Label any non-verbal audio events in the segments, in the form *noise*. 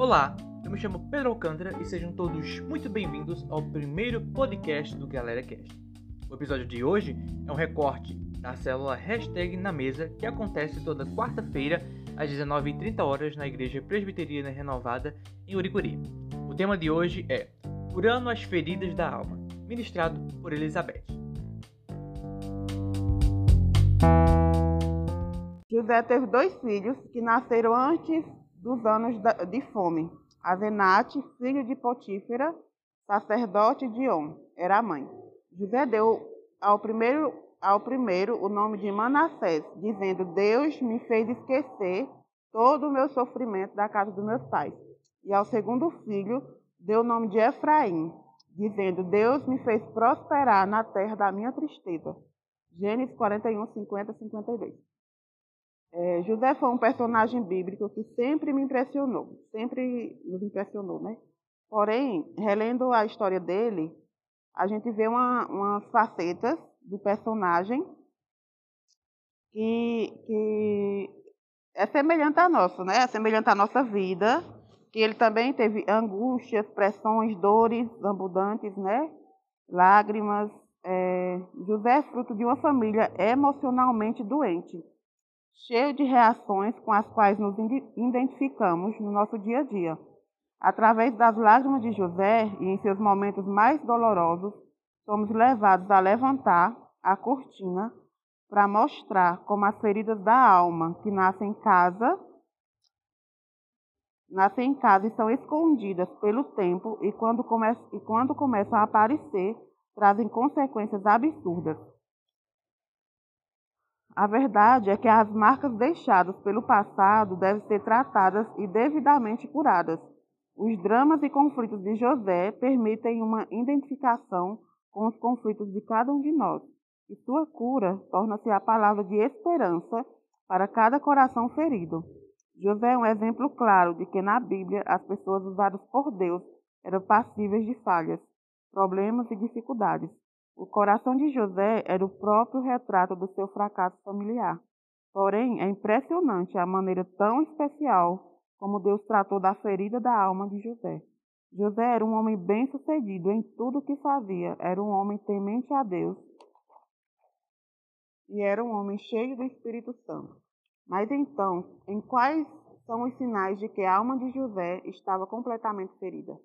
Olá, eu me chamo Pedro Alcântara e sejam todos muito bem-vindos ao primeiro podcast do Galera Cast. O episódio de hoje é um recorte da célula Hashtag na Mesa que acontece toda quarta-feira às 19h30 na Igreja Presbiteriana Renovada em Uricuri. O tema de hoje é Curando as Feridas da Alma, ministrado por Elizabeth. José teve dois filhos que nasceram antes dos anos de fome. Azenate, filho de Potífera, sacerdote de On, era a mãe. José deu ao primeiro, ao primeiro o nome de Manassés, dizendo: Deus me fez esquecer todo o meu sofrimento da casa dos meus pais. E ao segundo filho deu o nome de Efraim, dizendo: Deus me fez prosperar na terra da minha tristeza. Gênesis 41, 50, 52. É, José foi um personagem bíblico que sempre me impressionou, sempre nos impressionou, né? Porém, relendo a história dele, a gente vê uma, umas facetas do personagem que, que é semelhante à nossa, né? É semelhante à nossa vida, que ele também teve angústias, pressões, dores abundantes, né? Lágrimas. É, José é fruto de uma família emocionalmente doente cheio de reações com as quais nos identificamos no nosso dia a dia. Através das lágrimas de José e em seus momentos mais dolorosos, somos levados a levantar a cortina para mostrar como as feridas da alma que nascem em casa nascem em casa e são escondidas pelo tempo e quando, come e quando começam a aparecer, trazem consequências absurdas. A verdade é que as marcas deixadas pelo passado devem ser tratadas e devidamente curadas. Os dramas e conflitos de José permitem uma identificação com os conflitos de cada um de nós, e sua cura torna-se a palavra de esperança para cada coração ferido. José é um exemplo claro de que na Bíblia as pessoas usadas por Deus eram passíveis de falhas, problemas e dificuldades. O coração de José era o próprio retrato do seu fracasso familiar. Porém, é impressionante a maneira tão especial como Deus tratou da ferida da alma de José. José era um homem bem-sucedido em tudo o que fazia, era um homem temente a Deus e era um homem cheio do Espírito Santo. Mas então, em quais são os sinais de que a alma de José estava completamente ferida?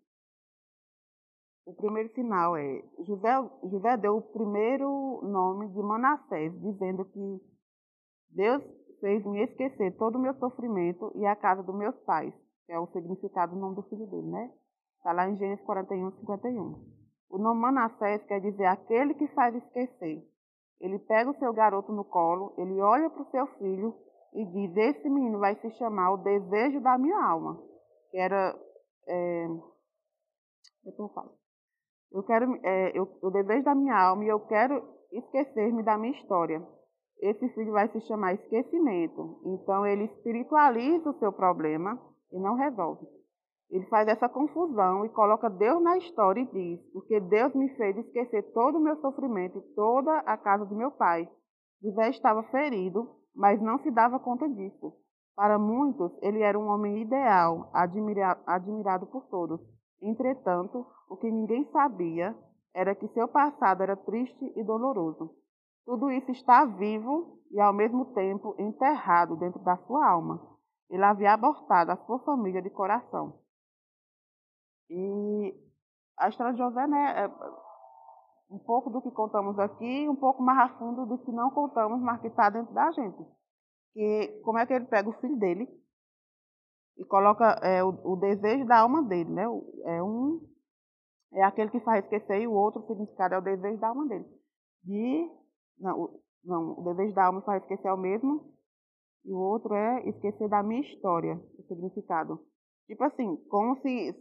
O primeiro sinal é José, José deu o primeiro nome de Manassés, dizendo que Deus fez me esquecer todo o meu sofrimento e a casa dos meus pais, que é o significado do nome do filho dele, né? Está lá em Gênesis 41, 51. O nome Manassés quer dizer aquele que faz esquecer. Ele pega o seu garoto no colo, ele olha para o seu filho e diz: Esse menino vai se chamar o desejo da minha alma. Que era. É, eu falo. Eu quero, é, eu, o desejo da minha alma e eu quero esquecer-me da minha história. Esse filho vai se chamar esquecimento. Então ele espiritualiza o seu problema e não resolve. Ele faz essa confusão e coloca Deus na história e diz: Porque Deus me fez esquecer todo o meu sofrimento e toda a casa de meu pai. José estava ferido, mas não se dava conta disso. Para muitos, ele era um homem ideal, admirado por todos. Entretanto, o que ninguém sabia era que seu passado era triste e doloroso. Tudo isso está vivo e, ao mesmo tempo, enterrado dentro da sua alma. Ele havia abortado a sua família de coração. E a história de José, né, é um pouco do que contamos aqui, um pouco mais a fundo do que não contamos, mas que está dentro da gente. Que, como é que ele pega o filho dele e coloca é, o, o, desejo da alma dele, né? É um é aquele que faz esquecer e o outro significado é o desejo da alma dele. De, não, o, não, o desejo da alma faz esquecer é o mesmo, e o outro é esquecer da minha história, o significado. Tipo assim, como se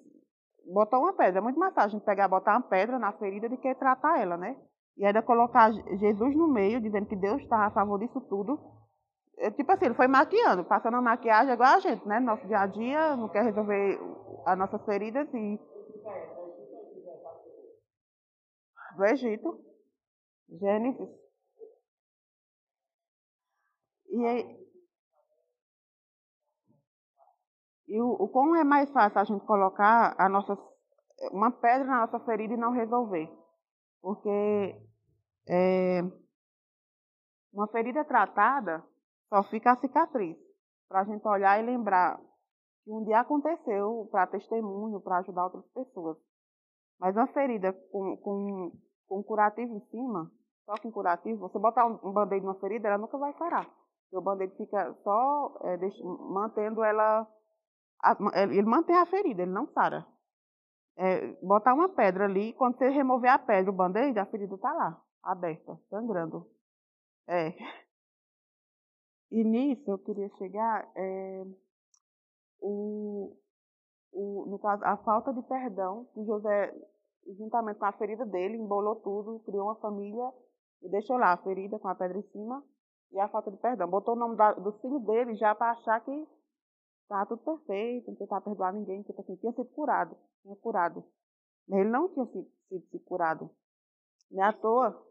botar uma pedra. É muito mais fácil a gente pegar, botar uma pedra na ferida do que tratar ela, né? E ainda colocar Jesus no meio, dizendo que Deus está a favor disso tudo. É, tipo assim, ele foi maquiando, passando a maquiagem igual a gente, né? No nosso dia a dia, não quer resolver as nossas feridas e do Egito. Gênesis. E, E o, o como é mais fácil a gente colocar a nossa, uma pedra na nossa ferida e não resolver. Porque é, uma ferida tratada só fica a cicatriz. Para a gente olhar e lembrar que um dia aconteceu para testemunho, para ajudar outras pessoas. Mas uma ferida com, com, com curativo em cima, só com curativo, você botar um, um band-aid numa ferida, ela nunca vai sarar. o band-aid fica só é, mantendo ela. A, ele mantém a ferida, ele não sara. É, botar uma pedra ali, quando você remover a pedra, o band-aid, a ferida está lá, aberta, sangrando. É. E nisso eu queria chegar. É, o, o, no caso, a falta de perdão que José, juntamente com a ferida dele, embolou tudo, criou uma família e deixou lá a ferida com a pedra em cima e a falta de perdão. Botou o nome da, do filho dele já para achar que estava tudo perfeito, não tentar perdoar ninguém, que tipo assim, tinha sido curado, tinha curado. Ele não tinha sido, sido, sido curado. Não é à toa.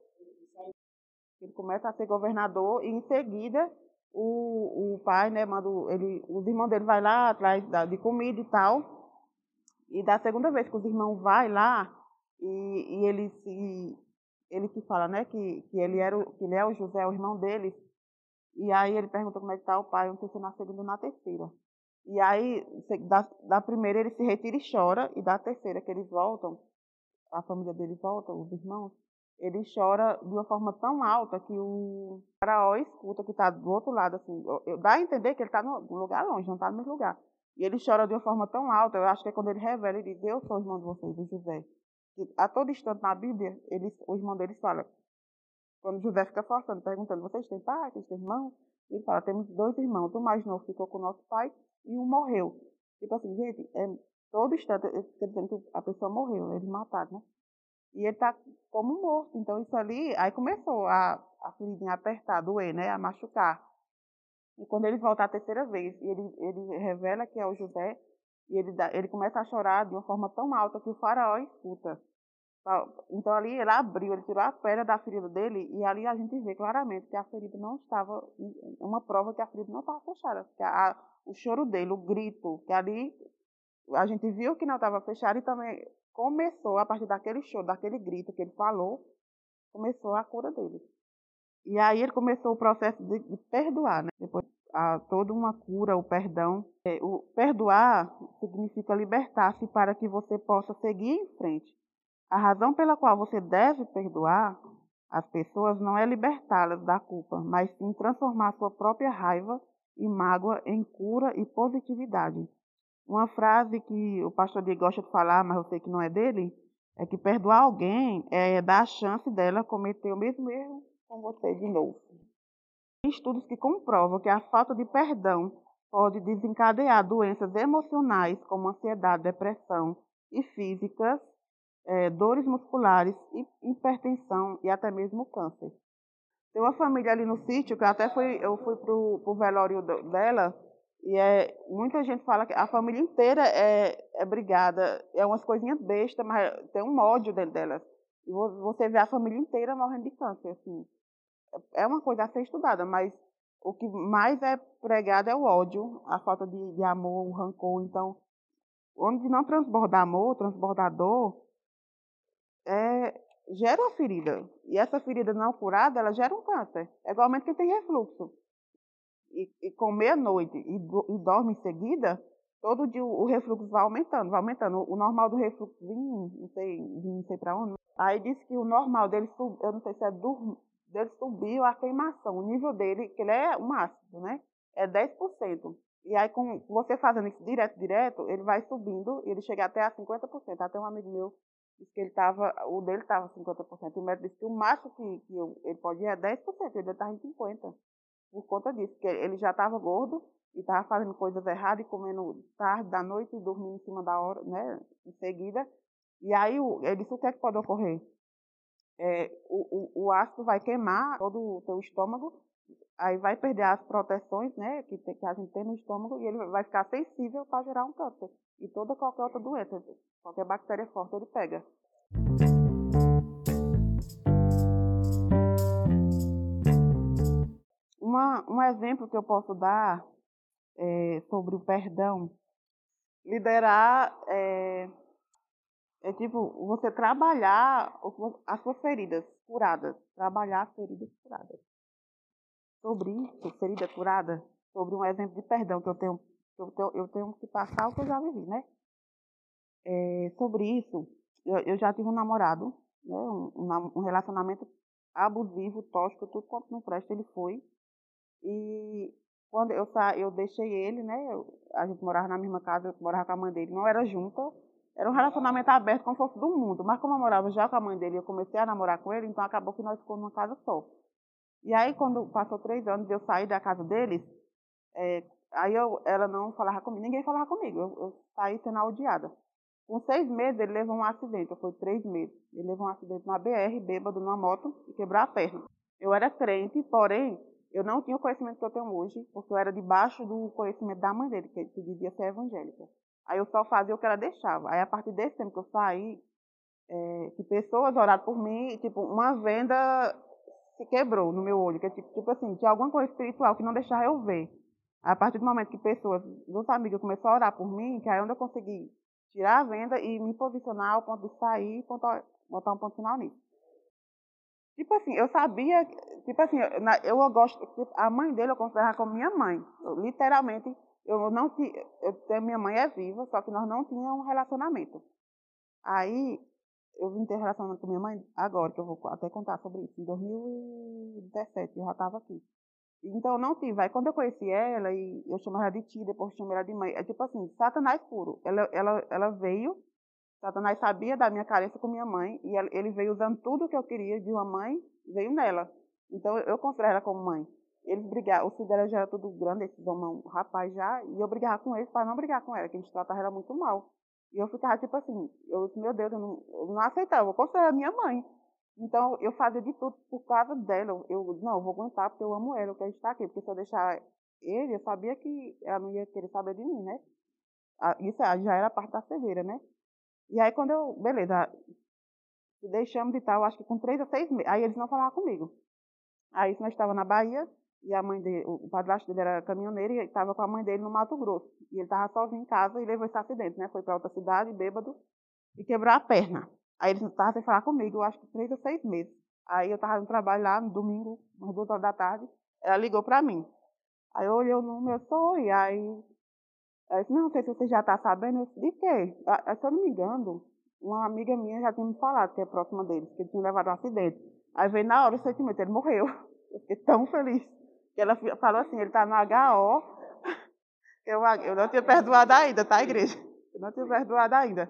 Ele começa a ser governador e em seguida o, o pai, né, manda ele, os irmãos dele vai lá atrás de comida e tal. E da segunda vez que os irmãos vai lá e, e ele se ele que fala, né, que, que ele era que ele é o José, o irmão deles. E aí ele pergunta como é que tá o pai, não sei se é na segunda ou na terceira. E aí, da, da primeira ele se retira e chora, e da terceira que eles voltam, a família dele volta, os irmãos, ele chora de uma forma tão alta que o faraó escuta que está do outro lado, assim, dá a entender que ele está no lugar longe, não está no mesmo lugar. E ele chora de uma forma tão alta, eu acho que é quando ele revela, ele diz, eu sou irmão de vocês, o José. E a todo instante na Bíblia, eles, o irmão deles fala, quando José fica forçando, perguntando, vocês têm pai, vocês têm irmão? Ele fala, temos dois irmãos, o mais novo ficou com o nosso pai e um morreu. Tipo assim, gente, é, todo instante, quer dizer que a pessoa morreu, eles mataram, né? E ele está como morto. Então, isso ali, aí começou a, a feridinha a apertar, a doer, né? A machucar. E quando ele volta a terceira vez, ele, ele revela que é o José, e ele, dá, ele começa a chorar de uma forma tão alta que o faraó escuta. Então ali ele abriu, ele tirou a pedra da ferida dele e ali a gente vê claramente que a ferida não estava, uma prova que a ferida não estava fechada. Que a, o choro dele, o grito, que ali a gente viu que não estava fechado e também começou, a partir daquele show, daquele grito que ele falou, começou a cura dele. E aí ele começou o processo de, de perdoar, né? Depois a, toda uma cura, o perdão. É, o perdoar significa libertar-se para que você possa seguir em frente. A razão pela qual você deve perdoar as pessoas não é libertá-las da culpa, mas sim transformar sua própria raiva e mágoa em cura e positividade. Uma frase que o pastor Diego gosta de falar, mas eu sei que não é dele, é que perdoar alguém é dar a chance dela cometer o mesmo erro com você de novo. Tem estudos que comprovam que a falta de perdão pode desencadear doenças emocionais como ansiedade, depressão e físicas, é, dores musculares, hipertensão e até mesmo câncer. Tem uma família ali no sítio que até fui, eu fui para o velório dela e é, muita gente fala que a família inteira é, é brigada, é umas coisinhas bestas, mas tem um ódio dentro delas. E você vê a família inteira morrendo de câncer, assim. É uma coisa a ser estudada, mas o que mais é pregado é o ódio, a falta de, de amor, o rancor. Então, onde não transborda amor, transborda dor, é, gera uma ferida. E essa ferida não curada, ela gera um câncer. É igualmente quem tem refluxo e, e comer à noite e, e, dorme em seguida, todo dia o, o, refluxo vai aumentando, vai aumentando. O, normal do refluxo vinha, não sei, não sei para onde. Aí disse que o normal dele, sub, eu não sei se é do, dele subiu a queimação. O nível dele, que ele é um ácido, né? É 10%. E aí, com você fazendo isso direto, direto, ele vai subindo e ele chega até a 50%. Até um amigo meu disse que ele tava, o dele estava 50%. O médico disse que o máximo que, que ele pode ir é 10%, ele estava em 50% por conta disso, que ele já estava gordo e estava fazendo coisas erradas e comendo tarde da noite e dormindo em cima da hora, né, em seguida. E aí ele disse o que é que pode ocorrer? É, o, o, o ácido vai queimar todo o seu estômago, aí vai perder as proteções né, que, que a gente tem no estômago e ele vai ficar sensível para gerar um câncer. E toda qualquer outra doença, qualquer bactéria forte ele pega. Uma, um exemplo que eu posso dar é, sobre o perdão liderar é, é tipo você trabalhar as suas feridas curadas, trabalhar as feridas curadas. Sobre isso, ferida curada, sobre um exemplo de perdão que eu tenho, eu tenho, eu tenho que passar o que eu já vivi, né? É, sobre isso, eu, eu, já tive um namorado, né, um, um relacionamento abusivo, tóxico, tudo quanto não presta, ele foi. E quando eu sa eu deixei ele, né? Eu, a gente morava na mesma casa, eu morava com a mãe dele, não era junta. Era um relacionamento aberto como se fosse do mundo. Mas como eu morava já com a mãe dele, eu comecei a namorar com ele, então acabou que nós ficamos numa casa só. E aí, quando passou três anos, eu saí da casa deles, é, aí eu, ela não falava comigo, ninguém falava comigo. Eu, eu saí sendo odiada. Com seis meses, ele levou um acidente, foi três meses. Ele levou um acidente na BR, bêbado, numa moto, e quebrou a perna. Eu era crente, porém, eu não tinha o conhecimento que eu tenho hoje, porque eu era debaixo do conhecimento da mãe dele, que, que dizia ser evangélica. Aí eu só fazia o que ela deixava. Aí, a partir desse tempo que eu saí, é, que pessoas oraram por mim, tipo, uma venda se quebrou no meu olho, que é tipo, tipo assim, tinha alguma coisa espiritual que não deixava eu ver. A partir do momento que pessoas, duas amigas começaram a orar por mim, que aí onde eu consegui tirar a venda e me posicionar ao ponto de sair e botar um ponto final nisso. Tipo assim, eu sabia, tipo assim, eu, eu gosto, tipo, a mãe dele eu considerava como minha mãe. Eu, literalmente, eu não tinha, eu, minha mãe é viva, só que nós não tínhamos um relacionamento. Aí, eu vim ter relacionamento com minha mãe agora, que eu vou até contar sobre isso, em 2017, eu já estava aqui. Então, não tive. Aí, quando eu conheci ela, e eu chamava ela de tia, depois chamei ela de mãe, é tipo assim, satanás puro. Ela, ela, ela veio, Satanás sabia da minha carência com minha mãe, e ele veio usando tudo que eu queria de uma mãe, veio nela. Então, eu considero ela como mãe. Eles brigavam, o filho dela já era tudo grande, homens, um rapaz já, e eu brigava com eles para não brigar com ela, que a gente tratava ela muito mal. E eu ficava tipo assim, eu, meu Deus, eu não, eu não aceitava, eu considero minha mãe. Então, eu fazia de tudo por causa dela. Eu, não, eu vou aguentar porque eu amo ela, eu quero estar aqui. Porque se eu deixar ele, eu sabia que ela não ia querer saber de mim, né? Ah, isso já era a parte da cegueira, né? E aí, quando eu, beleza, deixamos de tal, acho que com três ou seis meses, aí eles não falavam comigo. Aí, nós estávamos na Bahia, e a mãe dele, o padrasto dele era caminhoneiro, e estava com a mãe dele no Mato Grosso. E ele estava sozinho em casa e levou esse acidente, né? Foi para outra cidade, bêbado, e quebrou a perna. Aí eles estavam sem falar comigo, eu acho que três ou seis meses. Aí eu estava no trabalho lá, no domingo, às duas horas da tarde, ela ligou para mim. Aí eu olhei o número, eu sou, e aí ela disse, não sei se você já está sabendo. Eu disse, de quê? Se eu não me engano, uma amiga minha já tinha me falado, que é próxima deles, que ele tinha levado um acidente. Aí veio na hora o sentimento, ele morreu. *laughs* Eu fiquei tão feliz. Que ela falou assim, ele está no HO. *laughs* Eu, eu não tinha perdoado ainda, tá, igreja? Eu não tinha perdoado ainda.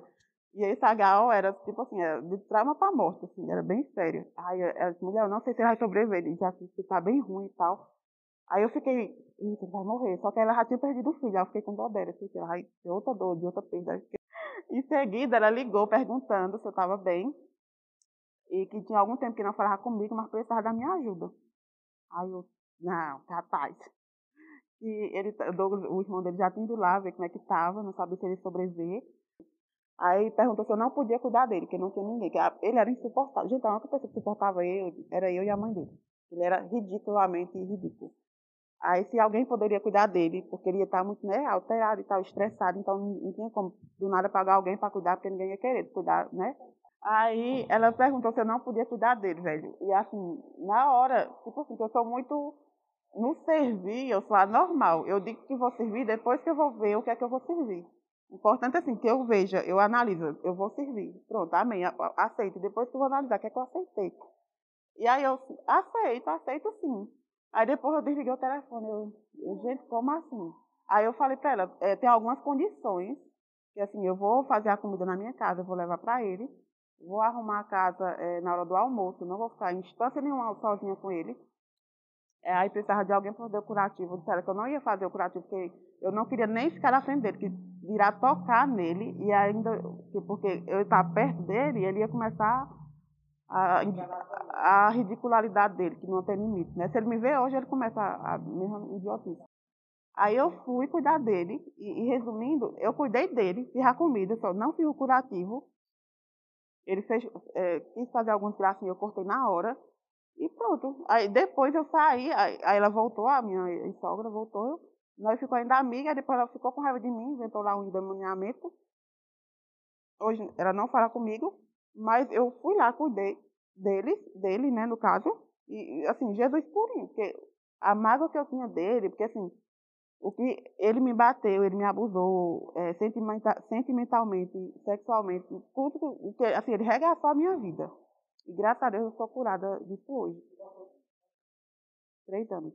E esse HO era, tipo assim, era de trauma para morte, assim, era bem sério. Aí ela disse, mulher, eu não sei se ele vai sobreviver, ele já está bem ruim e tal. Aí eu fiquei, eita, vai morrer. Só que ela já tinha perdido o filho. Aí eu fiquei com dó dela. Assim, ela vai outra dor, de outra perda. *laughs* Em seguida, ela ligou perguntando se eu estava bem. E que tinha algum tempo que não falava comigo, mas precisava da minha ajuda. Aí eu, não, capaz. *laughs* E ele, o irmão dele já tinha ido lá ver como é que estava, não sabia se ele sobreviver. Aí perguntou se eu não podia cuidar dele, que não tinha ninguém. Que ele era insuportável. Gente, a única pessoa que suportava eu era eu e a mãe dele. Ele era ridiculamente ridículo. Aí se alguém poderia cuidar dele, porque ele ia estar muito né, alterado e tal, estressado, então não tinha como do nada pagar alguém para cuidar, porque ninguém ia querer cuidar, né? Aí ela perguntou se eu não podia cuidar dele, velho. E assim, na hora, tipo assim, eu sou muito. No servir, eu sou anormal. Eu digo que vou servir depois que eu vou ver o que é que eu vou servir. Importante assim, que eu veja, eu analiso, eu vou servir. Pronto, amém, aceito. Depois que eu vou analisar o que é que eu aceitei. E aí eu aceito, aceito sim. Aí depois eu desliguei o telefone. Eu, eu gente, como assim? Aí eu falei para ela, é, tem algumas condições, que assim, eu vou fazer a comida na minha casa, eu vou levar para ele, vou arrumar a casa é, na hora do almoço, não vou ficar em instância nenhuma sozinha com ele. É, aí precisava de alguém para fazer o curativo. Disseram que eu não ia fazer o curativo, porque eu não queria nem ficar na frente dele, que virar tocar nele, e ainda, porque eu estava perto dele, ele ia começar a ridicularidade dele, que não tem limite. Né? Se ele me vê hoje, ele começa a, a mesma idiotice. Aí eu fui cuidar dele, e, e, resumindo, eu cuidei dele, fiz a comida, só não fiz o curativo. Ele fez, é, quis fazer alguns gracinhos, eu cortei na hora, e pronto. Aí depois eu saí, aí, aí ela voltou, a minha sogra voltou, Nós ficou ainda amiga, depois ela ficou com raiva de mim, inventou lá um endemoniamento. Hoje ela não fala comigo, mas eu fui lá, cuidei dele, dele, né, no caso. E, assim, Jesus purinho, porque a mágoa que eu tinha dele, porque assim, o que ele me bateu, ele me abusou é, sentimenta, sentimentalmente, sexualmente, tudo o que, assim, ele regaçou a minha vida. E graças a Deus eu sou curada disso hoje. Três anos.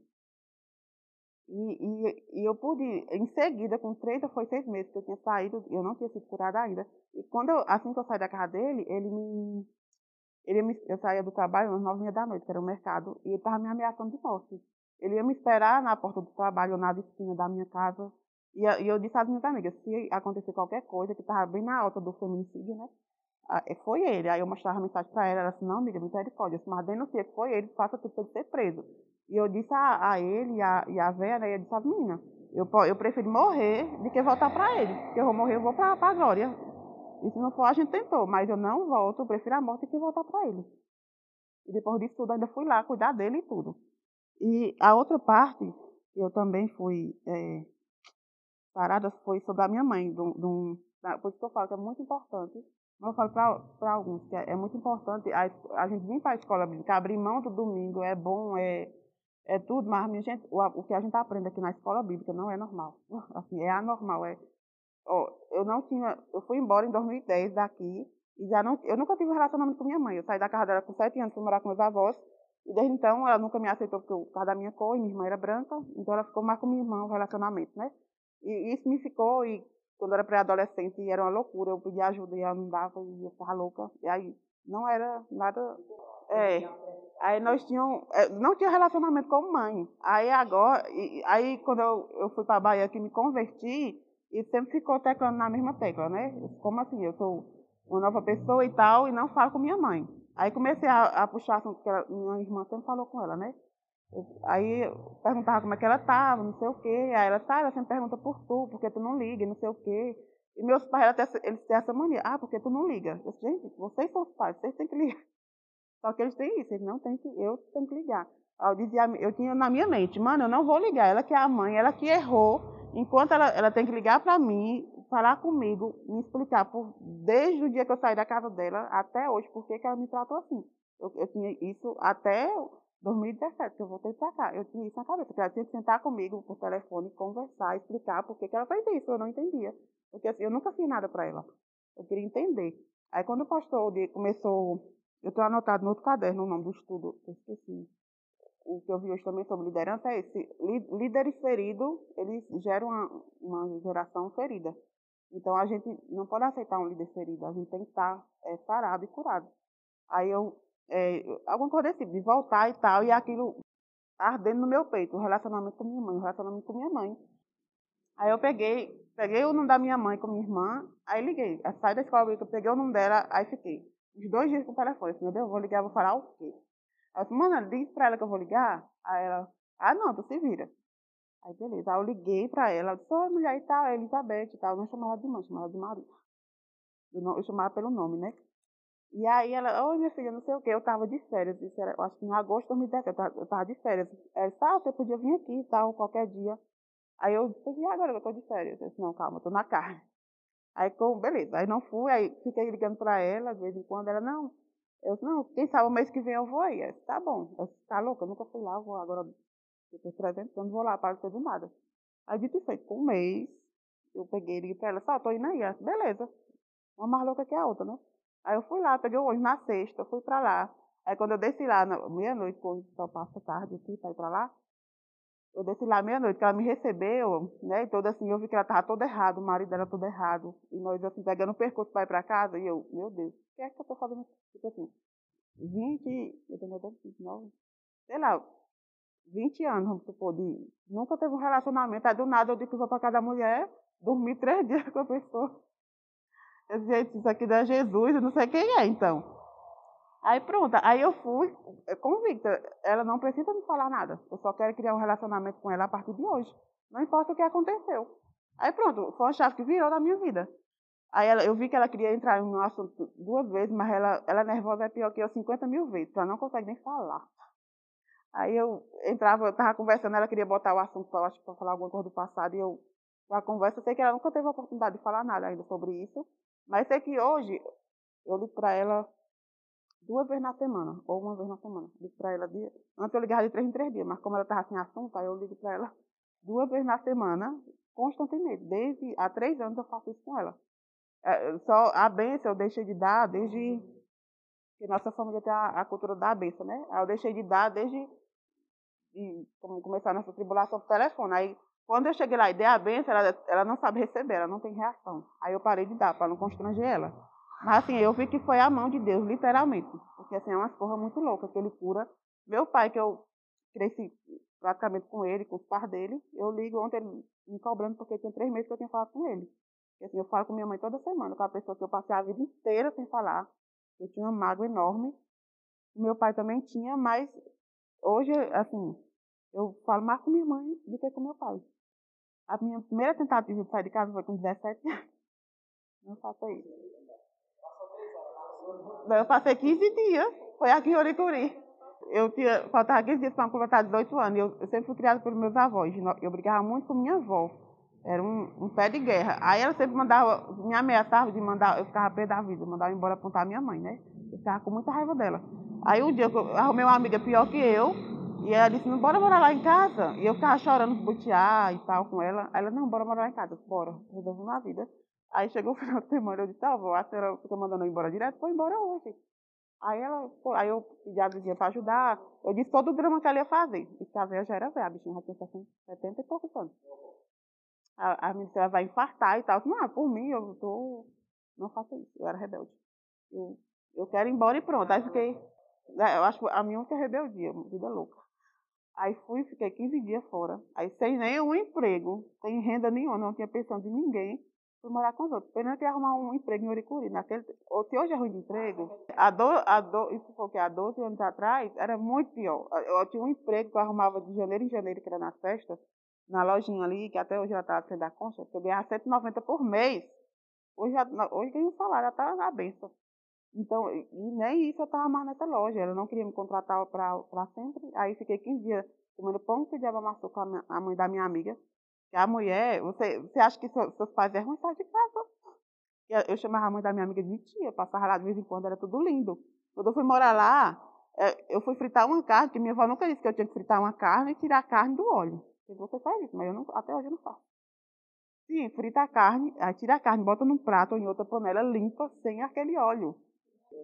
E, e, e, eu pude, em seguida, com três ou foi seis meses que eu tinha saído, eu não tinha sido curada ainda. E quando eu, assim que eu saí da casa dele, ele me. Ele me eu saía do trabalho às nove da noite, que era o mercado, e ele estava me ameaçando de morte. Ele ia me esperar na porta do trabalho ou na esquina da minha casa. E, e eu disse às minhas amigas, se acontecer qualquer coisa, que estava bem na alta do feminicídio, né? É, foi ele. Aí eu mostrava a mensagem para ela, ela disse, não, amiga, misericórdia, mas denuncia que foi ele, faça tudo para ele ser preso. E eu disse a, a ele e a, e a Vera, né, eu disse às meninas, eu, eu prefiro morrer do que voltar para ele. Porque eu vou morrer, eu vou para a glória. E se não for, a gente tentou, mas eu não volto, eu prefiro a morte que voltar para ele. E depois disso tudo, ainda fui lá cuidar dele e tudo. E a outra parte, eu também fui é, parada, foi sobre a minha mãe. Do, do, por isso que eu falo que é muito importante. Eu falo para alguns que é, é, muito importante a, a gente vir para a escola bíblica, abrir mão do domingo, é bom, é, é tudo, mas minha gente, o, o que a gente aprende aqui na escola bíblica não é normal. *laughs* Assim, é anormal. É, ó, eu não tinha, eu fui embora em 2010 daqui e já não, eu nunca tive relacionamento com minha mãe. Eu saí da casa dela com sete anos, fui morar com meus avós e desde então ela nunca me aceitou porque por causa da minha cor, e minha irmã era branca, então ela ficou mais com minha irmã, o relacionamento, né? E isso me ficou, e quando eu era pré-adolescente era uma loucura, eu pedia ajuda e ela não dava, e eu ficava louca. E aí não era nada. É. Aí nós tínhamos. É, não tinha relacionamento com mãe. Aí agora, aí quando eu, eu fui para a Bahia que me converti, e sempre ficou teclando na mesma tecla, né? Como assim? Eu sou uma nova pessoa e tal, e não falo com minha mãe. Aí comecei a, a puxar assunto, que ela, minha irmã sempre falou com ela, né? Eu, aí eu perguntava como é que ela estava, não sei o quê. Aí ela, tá, ela sempre pergunta por tu, porque tu não liga, não sei o quê. E meus pais, eles têm essa mania. Ah, porque tu não liga. Eu disse, gente, vocês são os pais, vocês têm que ligar. *laughs* Só que eles têm isso, eles não têm que, eu tenho que ligar. Eu dizia, eu tinha na minha mente, mano, eu não vou ligar. Ela que é a mãe, ela que errou. Enquanto ela, ela tem que ligar para mim, falar comigo, me explicar por, desde o dia que eu saí da casa dela até hoje, por que ela me tratou assim. Eu, eu tinha isso até 2017, que eu voltei para cá. Eu tinha isso na cabeça, que ela tinha que sentar comigo por telefone, conversar, explicar por que ela fez isso. Eu não entendia. Porque assim, eu nunca fiz nada para ela. Eu queria entender. Aí quando o pastor começou, eu estou anotado no outro caderno o nome do estudo, eu esqueci. O que eu vi hoje também sobre liderança é esse. Líderes feridos, eles geram uma, uma geração ferida. Então a gente não pode aceitar um líder ferido, a gente tem que estar é, sarado e curado. Aí eu, é, alguma coisa desse, de voltar e tal, e aquilo ardendo no meu peito, o relacionamento com minha mãe, o relacionamento com minha mãe. Aí eu peguei, peguei o nome da minha mãe com minha irmã, aí liguei. Aí saí da escola, eu peguei o nome dela, aí fiquei. Uns dois dias com o telefone, assim, meu Deus, eu vou ligar, vou falar o quê? Aí eu disse, mano, diz pra ela que eu vou ligar. Aí ela, ah não, tu se vira. Aí beleza, aí eu liguei pra ela, disse, oi mulher e tal, é Elizabeth e tal, eu não chamava de mãe, chamava de Maria. Eu, chamava pelo nome, né? E aí ela, oi minha filha, não sei o que, eu tava de férias, isso era, eu acho que em agosto de 2017, eu tava, eu tava de férias. Ela disse, ah, você podia vir aqui e tal, qualquer dia. Aí eu disse, e agora eu tô de férias? Eu disse, não, calma, eu tô na carne. Aí, com, beleza, aí não fui, aí fiquei ligando pra ela, de vez em quando, ela, não, eu não, quem sabe o mês que vem eu vou aí. Eu tá bom. Eu tá louca, eu nunca fui lá, vou agora depois de 300 anos, vou lá, para não do nada. Aí, dito e feito, com um mês, eu peguei e liguei pra ela, só, tô indo aí. Ela, beleza. Uma mais louca que a outra, né? Aí eu fui lá, peguei o ônibus na sexta, fui pra lá. Aí quando eu desci lá, meia-noite, quando só passa tarde aqui pra ir pra lá, eu desci lá meia-noite, que ela me recebeu, né? E toda assim, eu vi que ela tava toda errada, o marido dela todo errado. E nós, assim, pegando o percurso para ir para casa, e eu, meu Deus, que é que eu tô fazendo? Tipo assim, 20, eu tenho 29, sei lá, 20 anos, vamos supor, de, nunca teve um relacionamento, aí do nada eu digo que vou para casa da mulher, dormi três *laughs* dias com a pessoa. Eu disse, isso aqui não é Jesus, eu não sei quem é, então. Aí pronto, aí eu fui convicta, ela não precisa me falar nada, eu só quero criar um relacionamento com ela a partir de hoje. Não importa o que aconteceu. Aí pronto, foi uma chave que virou na minha vida. Aí ela, eu vi que ela queria entrar no assunto duas vezes, mas ela, ela nervosa é pior que eu 50 mil vezes, ela não consegue nem falar. Aí eu entrava, eu estava conversando, ela queria botar o assunto para falar alguma coisa do passado, e eu, a conversa, sei que ela nunca teve a oportunidade de falar nada ainda sobre isso, mas sei que hoje eu ligo para ela duas vezes na semana, ou uma vez na semana. Ligo para ela, dia, antes eu ligava de três em três dias, mas como ela estava sem assunto, aí eu ligo para ela duas vezes na semana, constantemente. Desde há três anos eu faço isso com ela. É, só a benção eu deixei de dar desde que nossa família tem a, a cultura da benção, né? Aí eu deixei de dar desde de, como começar nessa tribulação por telefone. Aí quando eu cheguei lá e dei a benção, ela, ela não sabe receber, ela não tem reação. Aí eu parei de dar para não constranger ela. Mas assim, eu vi que foi a mão de Deus, literalmente. Porque assim, é uma porra muito louca que ele cura. Meu pai, que eu cresci praticamente com ele, com os pais dele, eu ligo ontem me cobrando porque tem três meses que eu tinha falado com ele. Assim, eu falo com minha mãe toda semana, com a pessoa que eu passei a vida inteira sem falar. Eu tinha uma mágoa enorme. Meu pai também tinha, mas hoje, assim, eu falo mais com minha mãe do que com meu pai. A minha primeira tentativa de sair de casa foi com 17 anos. Não faça isso. Eu passei 15 dias, foi aqui em Oricuri. Eu tinha, faltava 15 dias para completar 18 anos. Eu, eu sempre fui criada pelos meus avós. Eu brigava muito com minha avó. Era um, um, pé de guerra. Aí ela sempre mandava, me ameaçava de mandar, eu ficava pé da vida, mandava embora apontar a minha mãe, né? Eu ficava com muita raiva dela. Aí um dia eu arrumei uma amiga pior que eu, e ela disse, não, bora morar lá em casa. E eu ficava chorando, butear e tal com ela. Aí ela, não, bora morar lá em casa. Bora, resolvi uma vida. Aí chegou o *laughs* final de semana, eu disse, tá, vou, a senhora fica mandando eu embora direto, foi embora hoje. Aí ela, aí eu pedi a vizinha para ajudar. Eu disse todo o drama que ela ia fazer. E a velha já era velha, a bichinha já tinha 70 e poucos anos. A, a ministra vai infartar e tal. Não, ah, por mim, eu tô. Não faço isso. Eu era rebelde. Eu, eu quero ir embora e pronto. Aí fiquei. Né, eu acho que a minha única rebeldia, vida louca. Aí fui, fiquei 15 dias fora. Aí sem nenhum emprego, sem renda nenhuma, não tinha pensão de ninguém fui morar com os outros. Pena que arrumar um emprego em Oricuri. Naquele, se hoje é ruim de emprego, há, do, há, do, isso foi que há 12 anos atrás, era muito pior. Eu, eu, tinha um emprego que eu arrumava de janeiro em janeiro, que era nas festas, na lojinha ali, que até hoje ela estava sendo da concha, que eu ganhava 190 por mês. Hoje, hoje ganho um salário, já está na benção. Então, e nem isso eu estava mais nessa loja. Ela não queria me contratar para sempre. Aí fiquei 15 dias comendo pão que o diabo amassou com a, minha, a mãe da minha amiga. Que a mulher, você, você acha que seus pais é ruim, sai de casa. Eu chamava a mãe da minha amiga de tia, passava lá de vez em quando, era tudo lindo. Quando eu fui morar lá, é, eu fui fritar uma carne, que minha avó nunca disse que eu tinha que fritar uma carne e tirar a carne do óleo. Você faz isso, mas eu não, até hoje eu não faço. Sim, frita a carne, aí tira a carne, bota num prato ou em outra panela limpa, sem aquele óleo.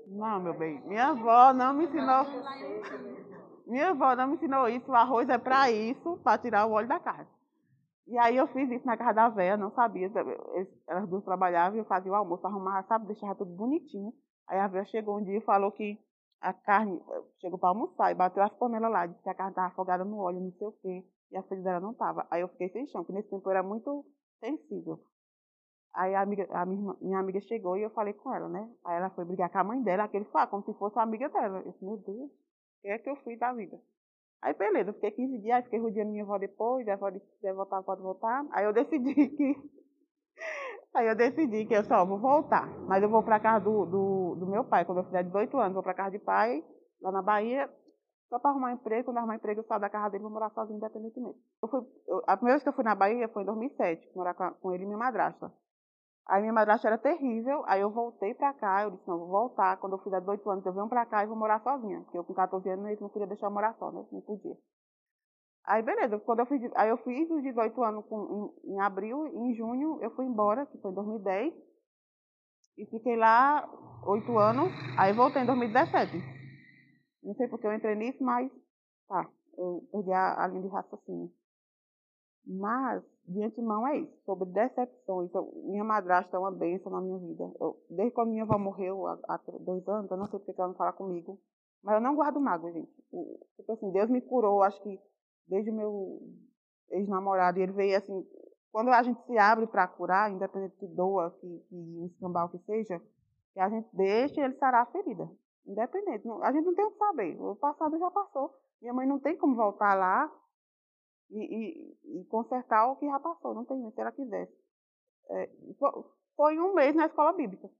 Não, meu bem, minha avó não me ensinou. Minha avó não me ensinou isso. O arroz é para isso, para tirar o óleo da carne. E aí eu fiz isso na casa da véia, não sabia. Elas duas trabalhavam e eu fazia o almoço, arrumava, sabe, deixava tudo bonitinho. Aí a véia chegou um dia e falou que a carne, chegou para almoçar e bateu as panelas lá, disse que a carne estava afogada no óleo, não sei o quê. E a filha dela não estava. Aí eu fiquei sem chão, porque nesse tempo eu era muito sensível. Aí a, amiga, a minha, minha, amiga chegou e eu falei com ela, né? Aí ela foi brigar com a mãe dela, aquele foi como se fosse a amiga dela. Eu disse, meu Deus, o que é que eu fui da vida? Aí beleza, fiquei 15 dias, aí fiquei rodeando minha avó depois, a avó disse, se voltar, pode voltar. Aí eu decidi *laughs* que. Aí eu decidi que eu só vou voltar. Mas eu vou para casa do, do, do, meu pai, quando eu fizer 18 anos, vou para casa de pai, lá na Bahia, só para arrumar um emprego. Quando arrumar emprego, eu saio da casa dele e vou morar sozinho, independentemente. Eu fui, eu, a primeira vez que eu fui na Bahia foi em 2007, morar com, com ele e minha madrasta. Aí minha madrasta era terrível, aí eu voltei pra cá, eu disse, não, vou voltar, quando eu fizer 18 anos eu venho pra cá e vou morar sozinha, porque eu com 14 anos eles não queria deixar eu morar só, né, não podia. Aí beleza, quando eu fiz, aí eu fiz os 18 anos com, em, em abril, em junho eu fui embora, que foi em 2010, e fiquei lá 8 anos, aí voltei em 2017. Não sei porque eu entrei nisso, mas tá, eu perdi a, a linha de raciocínio. Mas de antemão é isso, sobre decepções. Eu, minha madrasta é uma bênção na minha vida. Eu, desde quando minha avó morreu, há, há, dois anos, eu não sei porque ela não fala comigo. Mas eu não guardo mágoa, gente. Tipo assim, Deus me curou, acho que desde o meu ex-namorado. Ele veio assim, quando a gente se abre para curar, independente de doa, que, que escambau que seja, que a gente deixa ele sarar a ferida. Independente. A gente não tem o que saber. O passado já passou. Minha mãe não tem como voltar lá e, e, e, consertar o que já passou. Não tem, se ela quisesse. É, foi um mês na escola bíblica.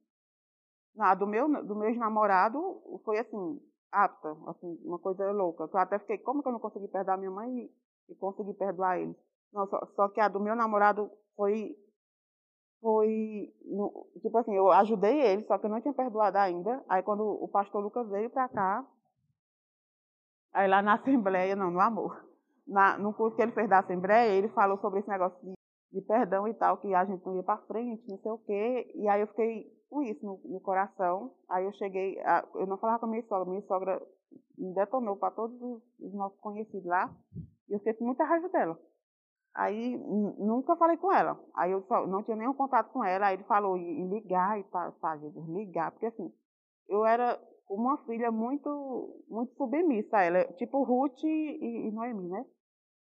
Na, do meu, do meu ex-namorado, foi assim, apta, assim, uma coisa louca. Eu até fiquei, como que eu não consegui perdoar minha mãe e, e consegui perdoar eles? Não, só, só que a do meu namorado foi foi, tipo assim, eu ajudei ele, só que eu não tinha perdoado ainda. Aí quando o pastor Lucas veio para cá, aí lá na Assembleia, não, no amor, na, no curso que ele fez da Assembleia, ele falou sobre esse negócio de, de perdão e tal, que a gente não ia para frente, não sei o quê. E aí eu fiquei com isso no, no coração. Aí eu cheguei, a, eu não falava com a minha sogra, minha sogra me detonou para todos os, os nossos conhecidos lá, e eu fiquei com muita raiva dela. Aí nunca falei com ela. Aí eu não tinha nenhum contato com ela. Aí ele falou em ligar e tá, Jesus, ligar, porque assim, eu era uma filha muito, muito submissa a ela, tipo Ruth e, e Noemi, né?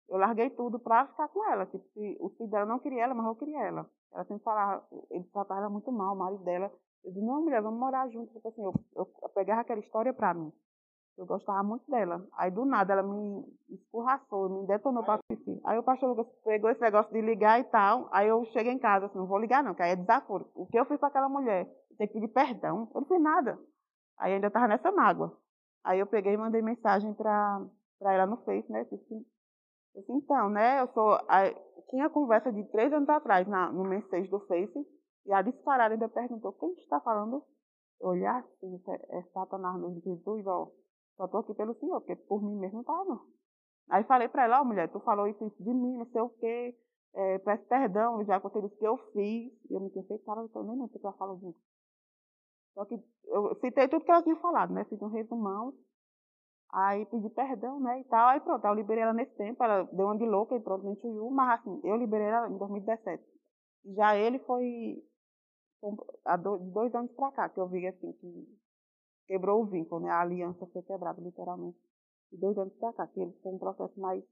Eu larguei tudo pra ficar com ela. Tipo, o filho dela não queria ela, mas eu queria ela. Ela sempre falava, ele tratava ela muito mal, o marido dela. Eu disse, não, mulher, vamos morar juntos. Tipo assim, eu, eu pegava aquela história pra mim. Eu gostava muito dela. Aí do nada ela me escorraçou, me detonou para assistir. Aí o pastor Lucas pegou esse negócio de ligar e tal. Aí eu cheguei em casa, assim, não vou ligar não, que aí é desaforo. O que eu fiz para aquela mulher? Tem que pedir perdão. Eu não fiz nada. Aí ainda estava nessa mágoa. Aí eu peguei e mandei mensagem para ela no Face, né? Disse, disse, então, né? Eu sou. Aí, tinha conversa de três anos atrás na, no mensagem do Face. E a disparada ainda perguntou: quem está falando? Eu olhei assim, é, é Satanás mesmo, Jesus, ó. Só estou aqui pelo Senhor, porque por mim mesmo não tá, não. Aí falei para ela, ó, oh, mulher, tu falou isso, isso de mim, não sei o quê. É, peço perdão, já aconteceu isso que eu fiz. E eu me tinha feito, eu nem lembro o que ela falou disso. Só que eu citei tudo que ela tinha falado, né? Fiz um resumão. Aí pedi perdão, né, e tal. Aí pronto, eu liberei ela nesse tempo, ela deu uma de louca e pronto, nem. Mas assim, eu liberei ela em 2017. Já ele foi há dois anos pra cá, que eu vi assim, que quebrou o vínculo, né? A aliança foi quebrada, literalmente. E dois anos para cá, que eles foi um processo mais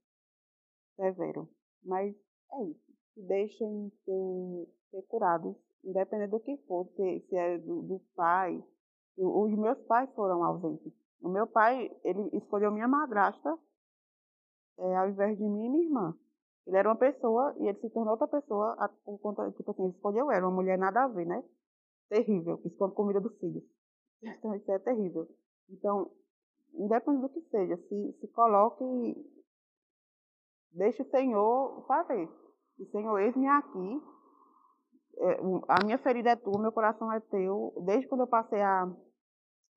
severo. Mas é isso. Deixem ser, ser curados, independente do que for, se, se é do, do pai. Os meus pais foram ausentes. O meu pai, ele escolheu minha madrasta é, ao invés de mim e minha irmã. Ele era uma pessoa e ele se tornou outra pessoa por conta, tipo assim, ele escolheu ela, uma mulher nada a ver, né? Terrível, que comida dos filhos. Então, isso é terrível. Então, independente do que seja, se, se coloque, deixe o Senhor fazer. O Senhor, eis-me aqui. É, a minha ferida é tua, meu coração é teu. Desde quando eu passei a,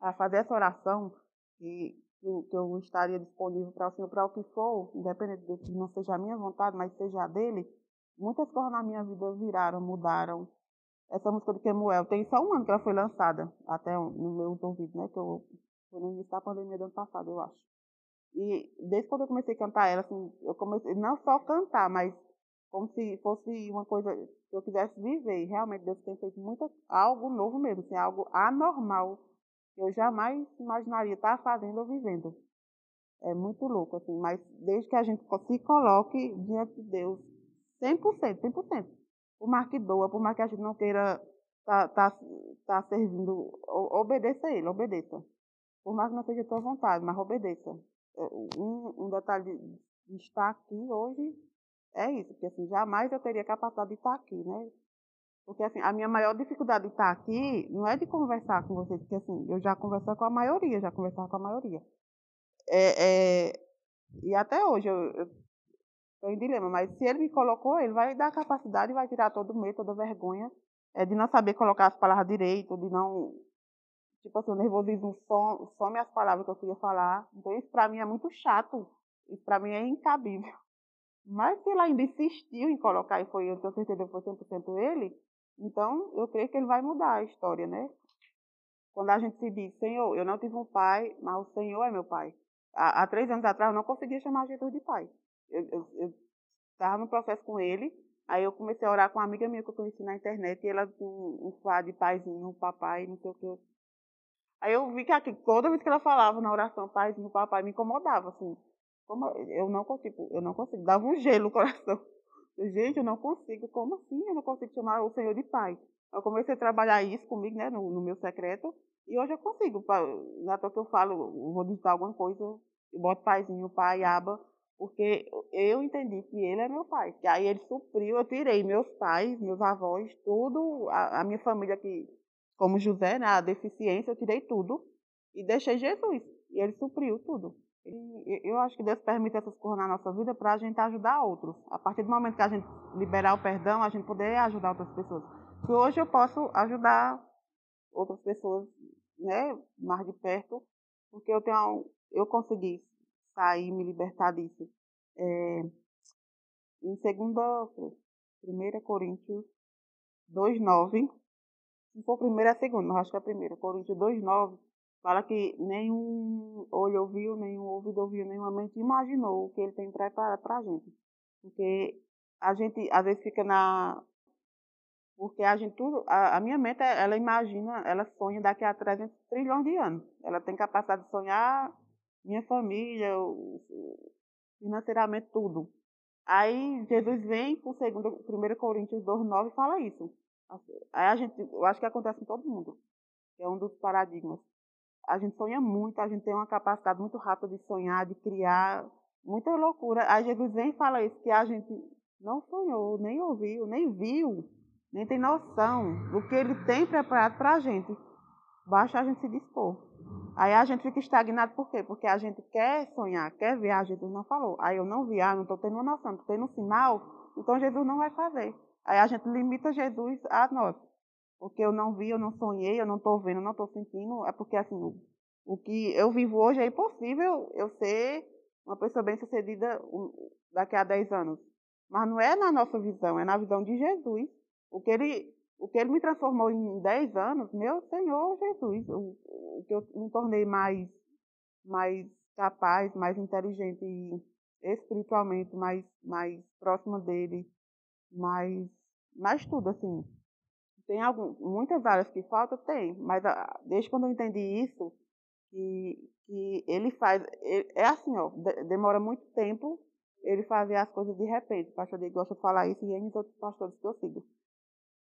a fazer essa oração, que, que eu estaria disponível para o Senhor, para o que for, independente do que não seja a minha vontade, mas seja a dele, muitas coisas na minha vida viraram, mudaram. Essa música do Kemuel tem só um ano que ela foi lançada, até no meu ouvido, né? Que eu foi no início da pandemia do ano passado, eu acho. E desde quando eu comecei a cantar ela, assim, eu comecei não só cantar, mas como se fosse uma coisa que eu quisesse viver. E realmente Deus tem feito muita, algo novo mesmo, assim, algo anormal que eu jamais imaginaria estar fazendo ou vivendo. É muito louco, assim, mas desde que a gente se coloque diante de Deus, 100%, 100%. Por mais que doa, por mais que a gente não queira estar tá, tá, tá servindo, obedeça a ele, obedeça. Por mais que não seja a tua vontade, mas obedeça. É, um, um detalhe de estar aqui hoje é isso, porque assim, jamais eu teria capacidade de estar aqui, né? Porque assim, a minha maior dificuldade de estar aqui não é de conversar com vocês, porque assim, eu já conversava com a maioria, já conversava com a maioria. É, é, e até hoje eu, estou em dilema, mas se ele me colocou, ele vai dar capacidade, vai tirar todo o medo, toda a vergonha é, de não saber colocar as palavras direito, de não. Tipo assim, o nervosismo some, some as palavras que eu queria falar. Então, isso para mim é muito chato. Isso para mim é incabível. Mas se ele ainda insistiu em colocar, e foi, eu tenho certeza que foi 100% ele, então eu creio que ele vai mudar a história, né? Quando a gente se diz, Senhor, eu não tive um pai, mas o Senhor é meu pai. Há, há três anos atrás eu não conseguia chamar Jesus de pai eu estava no processo com ele, aí eu comecei a orar com uma amiga minha que eu conheci na internet, e ela com um fá de paizinho, papai, não sei o que. Aí eu vi que aqui, toda vez que ela falava na oração, paizinho, papai, me incomodava, assim. Como eu não consigo, eu não consigo, dava um gelo no coração. Eu, Gente, eu não consigo, como assim eu não consigo chamar o Senhor de pai? Eu comecei a trabalhar isso comigo, né, no, no meu secreto, e hoje eu consigo. Na toa que eu falo, vou digitar alguma coisa, eu boto paizinho, pai, aba, porque eu entendi que ele é meu pai. Que aí ele supriu, eu tirei meus pais, meus avós, tudo, a, a minha família que, como José, né, a deficiência, eu tirei tudo e deixei Jesus. e ele supriu tudo. E eu acho que Deus permite essas coisas na nossa vida para a gente ajudar outros. A partir do momento que a gente liberar o perdão, a gente poder ajudar outras pessoas. Que hoje eu posso ajudar outras pessoas, né, mais de perto, porque eu tenho, eu consegui sair, me libertar disso. É, em segunda, primeira Coríntios 2:9, se for primeira é segunda, mas acho que é a primeira. Coríntios 2:9 fala que nenhum olho ouviu, nenhum ouvido ouviu, nenhuma mente imaginou o que ele tem preparado para a gente. Porque a gente às vezes fica na porque a gente tudo, a, a, minha mente, ela imagina, ela sonha daqui a 300 trilhões de anos. Ela tem capacidade de sonhar minha família, financeiramente tudo. Aí Jesus vem com segundo, 1 Coríntios 2,9 e fala isso. Aí a gente, eu acho que acontece com todo mundo. É um dos paradigmas. A gente sonha muito, a gente tem uma capacidade muito rápida de sonhar, de criar, muita loucura. Aí Jesus vem e fala isso, que a gente não sonhou, nem ouviu, nem viu nem tem noção do que ele tem preparado para a gente. Basta a gente se dispor. Aí a gente fica estagnado por quê? Porque a gente quer sonhar, quer ver, a Jesus não falou. Aí eu não vi, ah, não estou tendo uma noção, estou tendo um sinal, então Jesus não vai fazer. Aí a gente limita Jesus a nós. Porque eu não vi, eu não sonhei, eu não estou vendo, eu não estou sentindo. É porque assim, o, o que eu vivo hoje é impossível eu ser uma pessoa bem sucedida daqui a 10 anos. Mas não é na nossa visão, é na visão de Jesus. O que ele, o que ele me transformou em 10 anos, meu Senhor Jesus, o, o que eu me tornei mais, mais capaz, mais inteligente espiritualmente mais, mais próxima dele, mais, mais tudo, assim. Tem algum, muitas áreas que faltam? Tem, mas a, desde quando eu entendi isso, que, que ele faz, ele, é assim, ó, de, demora muito tempo ele fazer as coisas de repente. O pastor Diego gosta de falar isso e em outros pastores que eu sigo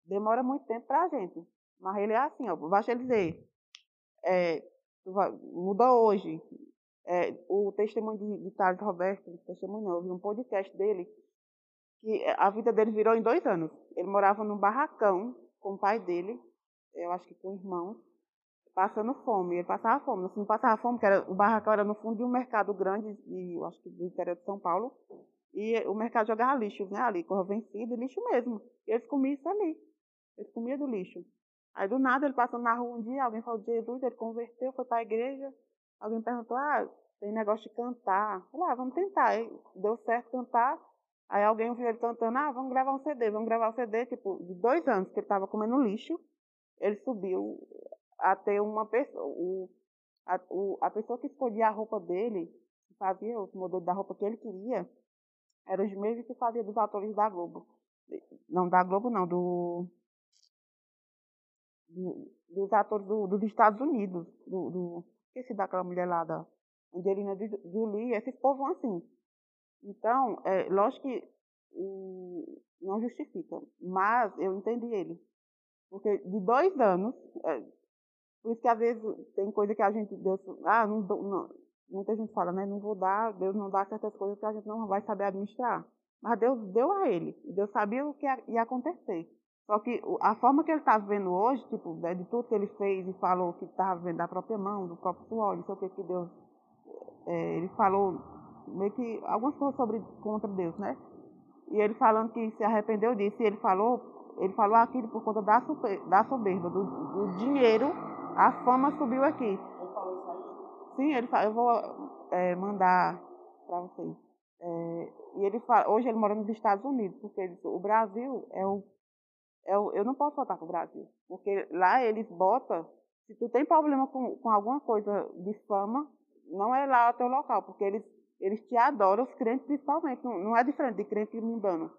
demora muito tempo para a gente. Mas ele é assim, ó, basta ele dizer, é, muda hoje. É, o testemunho de, de Thales Roberto, testemunho eu vi um podcast dele, que a vida dele virou em dois anos. Ele morava num barracão com o pai dele, eu acho que com o irmão, passando fome. Ele passava fome. Não passava fome, porque era, o barracão era no fundo de um mercado grande, de, eu acho que do interior de São Paulo, e o mercado jogava lixo, né, ali, corra vencido, lixo mesmo. E eles comiam isso ali. Ele comia do lixo. Aí do nada ele passando na rua um dia, alguém falou de Jesus, ele converteu, foi para a igreja. Alguém perguntou, ah, tem negócio de cantar. Falei, ah, vamos tentar. Aí deu certo cantar. Aí alguém ouviu ele cantando, ah, vamos gravar um CD, vamos gravar um CD, tipo, de dois anos que ele estava comendo lixo, ele subiu a ter uma pessoa, o, a, o, a pessoa que escolhia a roupa dele, que fazia os modelos da roupa que ele queria, eram os mesmos que fazia dos atores da Globo. Não, da Globo não, do dos atores do, dos Estados Unidos, do, do esqueci daquela mulher lá da Angelina Jolie, esses povos assim. Então, é, lógico que não justifica, mas eu entendi ele. Porque de dois anos, é, por isso que às vezes tem coisa que a gente, Deus, ah, não, não, muita gente fala, né, não vou dar, Deus não dá certas coisas que a gente não vai saber administrar. Mas Deus deu a ele, Deus sabia o que ia acontecer. Só que a forma que ele está vivendo hoje, tipo, né, de tudo que ele fez e falou que estava vivendo da própria mão, do próprio suor, não sei o que que Deus. É, ele falou meio que algumas coisas sobre contra Deus, né? E ele falando que se arrependeu disso, e ele falou, ele falou aquilo por conta da, da soberba, do, do dinheiro, a fama subiu aqui. Ele falou isso aí? Sim, ele falou, eu vou é, mandar para vocês. É, e ele fala, hoje ele mora nos Estados Unidos, porque ele, o Brasil é o eu, eu não posso voltar para o Brasil. Porque lá eles botam, se tu tem problema com, com alguma coisa de fama, não é lá o teu local, porque eles, eles te adoram, os crentes principalmente. Não, não é diferente de crente mundano.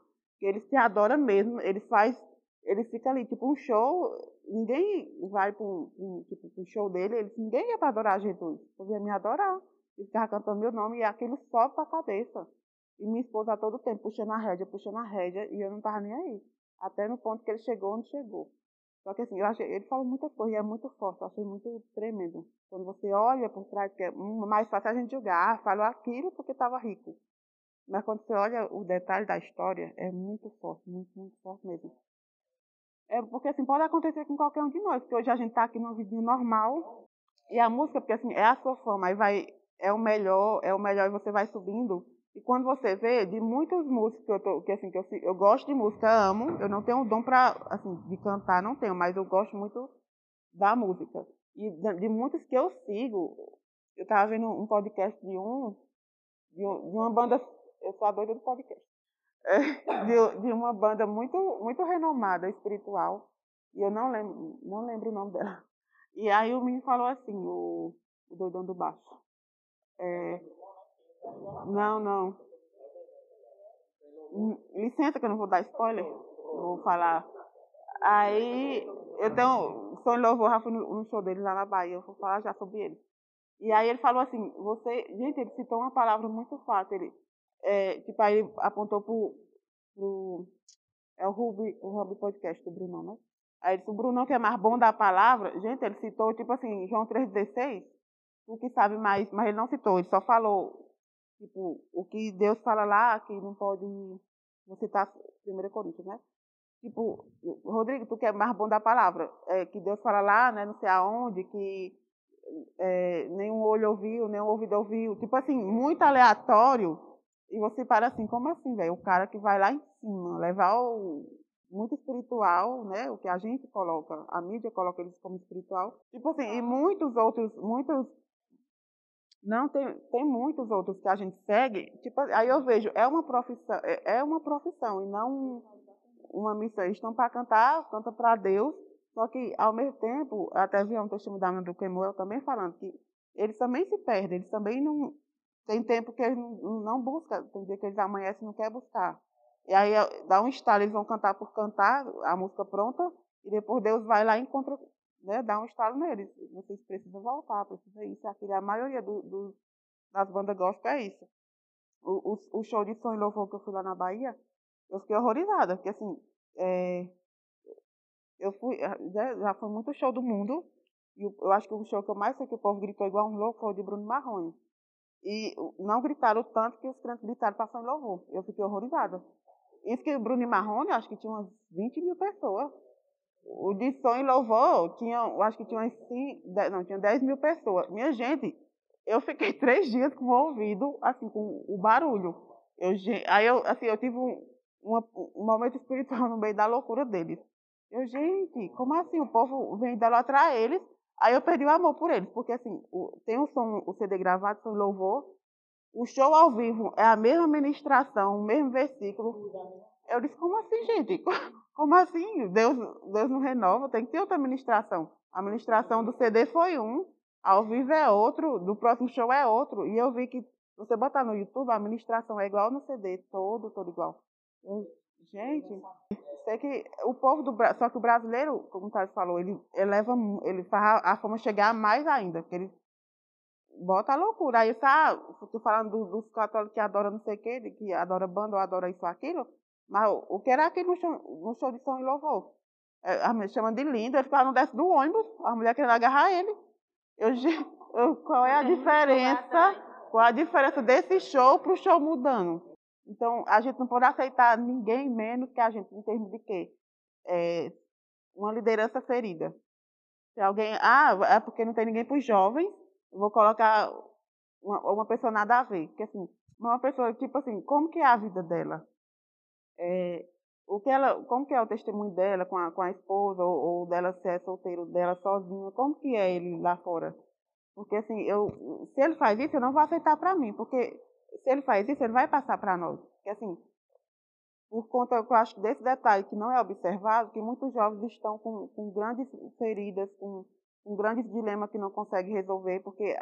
Eles te adoram mesmo, eles faz, eles ficam ali, tipo um show, ninguém vai para um, tipo, show dele, eles, ninguém ia para adorar Jesus. Podia me adorar. Eles ficavam cantando meu nome e aquilo sobe para a cabeça. E minha esposa todo tempo puxando a rédea, puxando a rédea, e eu não estava nem aí. Até no ponto que ele chegou onde chegou. Só que assim, eu achei, ele fala muita coisa e é muito forte, eu achei muito tremendo. Quando você olha por trás, que é mais fácil a gente julgar, ah, falou aquilo porque estava rico. Mas quando você olha o detalhe da história, é muito forte, muito, muito forte mesmo. É porque assim, pode acontecer com qualquer um de nós, porque hoje a gente está aqui numa vidinha normal, E a música, porque assim, é a sua fama, aí vai, é o melhor, é o melhor e você vai subindo. E quando você vê, de muitas músicas que eu tô, que assim, que eu, eu gosto de música, amo, eu não tenho um dom para assim, de cantar, não tenho, mas eu gosto muito da música. E de, de muitos que eu sigo, eu estava vendo um podcast de um, de, de uma banda, eu sou a doida do podcast, *laughs* é, de, de uma banda muito, muito renomada, espiritual, e eu não lembro, não lembro o nome dela. E aí o menino falou assim, o, o doidão do baixo. É, não, não. Licença que eu não vou dar spoiler. Vou falar. Aí eu tenho. Sonho Louvor, já fui no, show dele lá na Bahia, eu vou falar já sobre ele. E aí ele falou assim, você. Gente, ele citou uma palavra muito fácil. Ele, é, tipo, aí ele apontou pro. pro é o Ruby, o Ruby Podcast do Bruno, né? Aí disse, o Brunão, que é mais bom da palavra, gente, ele citou, tipo assim, João 3,16, o que sabe mais, mas ele não citou, ele só falou, tipo, o que Deus fala lá, que não pode, vou citar 1 Coríntios, né? Tipo, Rodrigo, tu que é mais bom da palavra, é, que Deus fala lá, né, não sei aonde, que é, nenhum olho ouviu, nenhum ouvido ouviu, tipo assim, muito aleatório, e você para assim, como assim, velho? O cara que vai lá em cima, levar o, muito espiritual, né? O que a gente coloca, a mídia coloca eles como espiritual. Tipo assim, e muitos outros, muitos não tem, tem muitos outros que a gente segue. Tipo, aí eu vejo, é uma profissão, é, é uma profissão e não uma missão. Eles estão para cantar, canta para Deus. Só que ao mesmo tempo, até vi um testemunho do Kemuel também falando que eles também se perdem, eles também não tem tempo que eles não, não buscam, tem dia que eles amanhecem e não quer buscar. E aí dá um estalo, eles vão cantar por cantar, a música pronta, e depois Deus vai lá e encontra, né, dá um estalo neles. Vocês precisam voltar, precisam isso. A maioria do, do, das bandas gospel é isso. O, o, o, show de som e louvor que eu fui lá na Bahia, eu fiquei horrorizada, porque assim, é, eu fui, já, já foi muito show do mundo, e eu, eu acho que o show que eu mais sei que o povo gritou igual um louco foi o de Bruno Marrone. E não gritaram tanto que os crentes gritaram para e louvor. Eu fiquei horrorizada. Isso que o Bruno Marrone, acho que tinha umas 20 mil pessoas. O de som e louvor, tinha, acho que tinha umas 5, não, tinha 10 mil pessoas. Minha gente, eu fiquei *laughs* três dias com o ouvido, assim, com o barulho. Eu, aí eu, assim, eu tive um, uma, um momento espiritual *laughs* no meio da loucura deles. Eu, gente, como assim? O povo vem idolatrar eles. Aí eu perdi o amor por eles, porque assim, o, tem o som, o CD gravado, som louvor, o show ao vivo é a mesma ministração, o mesmo versículo. Eu disse, como assim, gente? *laughs* Como assim? Deus, Deus não renova, tem que ter outra ministração. A ministração do CD foi um, ao vivo é outro, do próximo show é outro. E eu vi que você botar no YouTube, a ministração é igual no CD, todo, todo igual. Eu, gente, sei que o povo do só que o brasileiro, como o Thales falou, ele eleva, ele faz a fama chegar mais ainda, porque ele bota a loucura. Aí, sabe, tô falando dos, dos católicos que adoram não sei o quê, que adora banda ou adora isso ou aquilo, mas o, que era aqui no show, no show de São e Louvor? É, a mulher chama de lindo, ele fala, não desce do ônibus, a mulher querendo agarrar ele. Eu, *laughs* eu, qual é a diferença? Qual é a diferença desse show para o show mudando? Então, a gente não pode aceitar ninguém menos que a gente, em termos de quê? É, uma liderança ferida. Se alguém, ah, é porque não tem ninguém para os jovens, vou colocar uma, uma pessoa nada a ver. Porque, assim, uma pessoa, tipo assim, como que é a vida dela? É, o que ela, como que é o testemunho dela com a, com a esposa, ou, ou dela ser é solteiro, dela sozinha, como que é ele lá fora? Porque, assim, eu, se ele faz isso, eu não vou aceitar para mim, porque se ele faz isso, ele vai passar para nós. Porque, assim, por conta, eu acho, desse detalhe que não é observado, que muitos jovens estão com, com grandes feridas, com um grande dilema que não consegue resolver, porque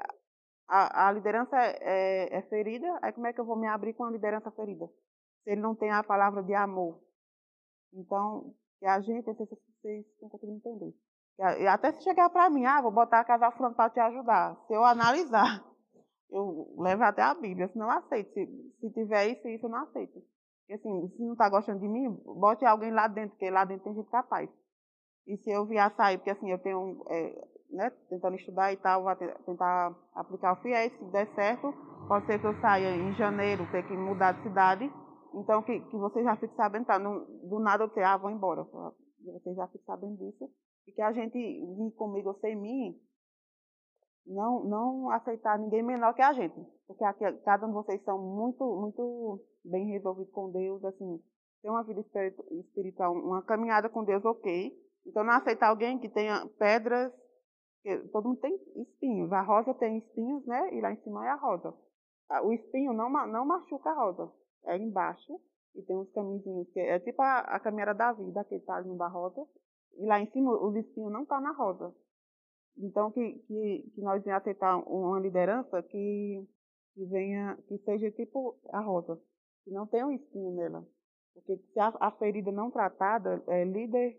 a, a liderança é, é, é, ferida, aí como é que eu vou me abrir com a liderança ferida? Se ele não tem a palavra de amor. Então, que a gente, não sei se vocês estão conseguindo entender. E até se chegar para mim, ah, vou botar a casal fulano para te ajudar. Se eu analisar, *laughs* eu levo até a Bíblia, se não aceito. Se, se tiver isso, isso eu não aceito. Porque assim, se não está gostando de mim, bote alguém lá dentro, porque lá dentro tem gente capaz. E se eu vier sair, porque assim, eu tenho, é, né, tentando estudar e tal, vou tentar aplicar o FIES, se der certo, pode ser que eu saia em janeiro, ter que mudar de cidade. Então, que, que já fique sabendo, tá? Não, do nada eu ter, ah, vou embora. Você já fique sabendo disso. E que a gente vir comigo sem mim, não, não aceitar ninguém menor que a gente. Porque aqui, cada um de vocês são muito, muito bem resolvidos com Deus, assim, tem uma vida espiritual, uma caminhada com Deus, ok. Então, não aceitar alguém que tenha pedras, todo mundo tem espinhos. A rosa tem espinhos, né? E lá em cima é a rosa. O espinho não, não machuca a rosa, é embaixo. E tem uns caminhos que é tipo a, a caminhada da vida, que está ali da rosa. E lá em cima, o espinho não está na rosa. Então, que, que, que nós venhamos aceitar uma liderança que, que venha, que seja tipo a rosa, que não tenha um espinho nela. Porque se a, a ferida não tratada, é, líder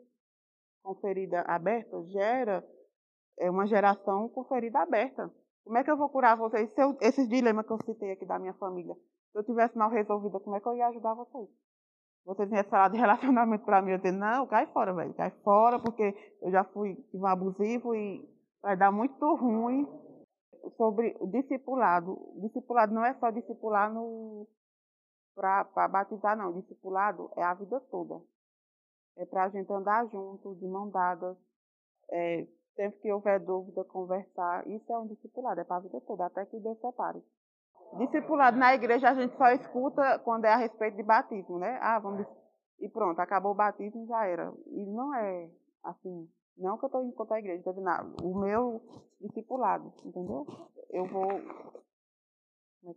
com ferida aberta gera é, uma geração com ferida aberta. Como é que eu vou curar vocês? Se esses dilemas que eu citei aqui da minha família, se eu tivesse mal resolvida, como é que eu ia ajudar vocês? Vocês iam falar de relacionamento para mim, eu dizer, não, cai fora, velho, cai fora, porque eu já fui um abusivo e vai dar muito ruim sobre o discipulado. O discipulado não é só discipular no para batizar, não. Discipulado é a vida toda. É para gente andar junto, de mão dadas. É, sempre que houver dúvida, conversar. Isso é um discipulado, é para a vida toda, até que Deus separe. Discipulado na igreja a gente só escuta quando é a respeito de batismo, né? Ah, vamos. E pronto, acabou o batismo já era. E não é assim. Não que eu estou indo contra a igreja, estou dizendo, ah, o meu discipulado, entendeu? Eu vou. É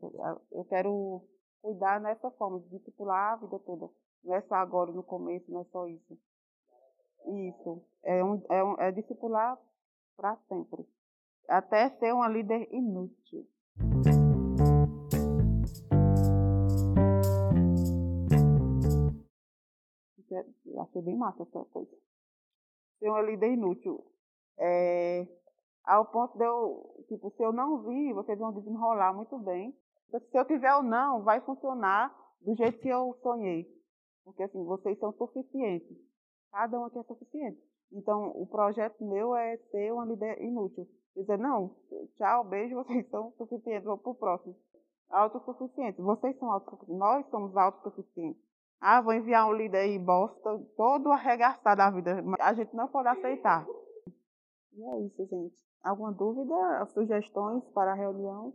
eu quero cuidar nessa forma, de discipular a vida toda. Não é só agora, no começo, não é só isso. Isso. É, um, é, um, é discipular para sempre. Até ser uma líder inútil. É, achei bem massa essa coisa ser uma líder inútil. É, ao ponto de eu, tipo, se eu não vi, vocês vão desenrolar muito bem. Se eu tiver ou não, vai funcionar do jeito que eu sonhei. Porque assim, vocês são suficientes. Cada um aqui é suficiente. Então, o projeto meu é ser uma líder inútil. Dizer, não, tchau, beijo, *laughs* vocês são suficientes, vou pro próximo. Autossuficientes. Vocês são autossuficientes. Nós somos autossuficientes. Ah, vou enviar um líder aí, bosta, todo arregaçado da vida. A gente não pode aceitar. E é isso, gente. Alguma dúvida, sugestões para a reunião?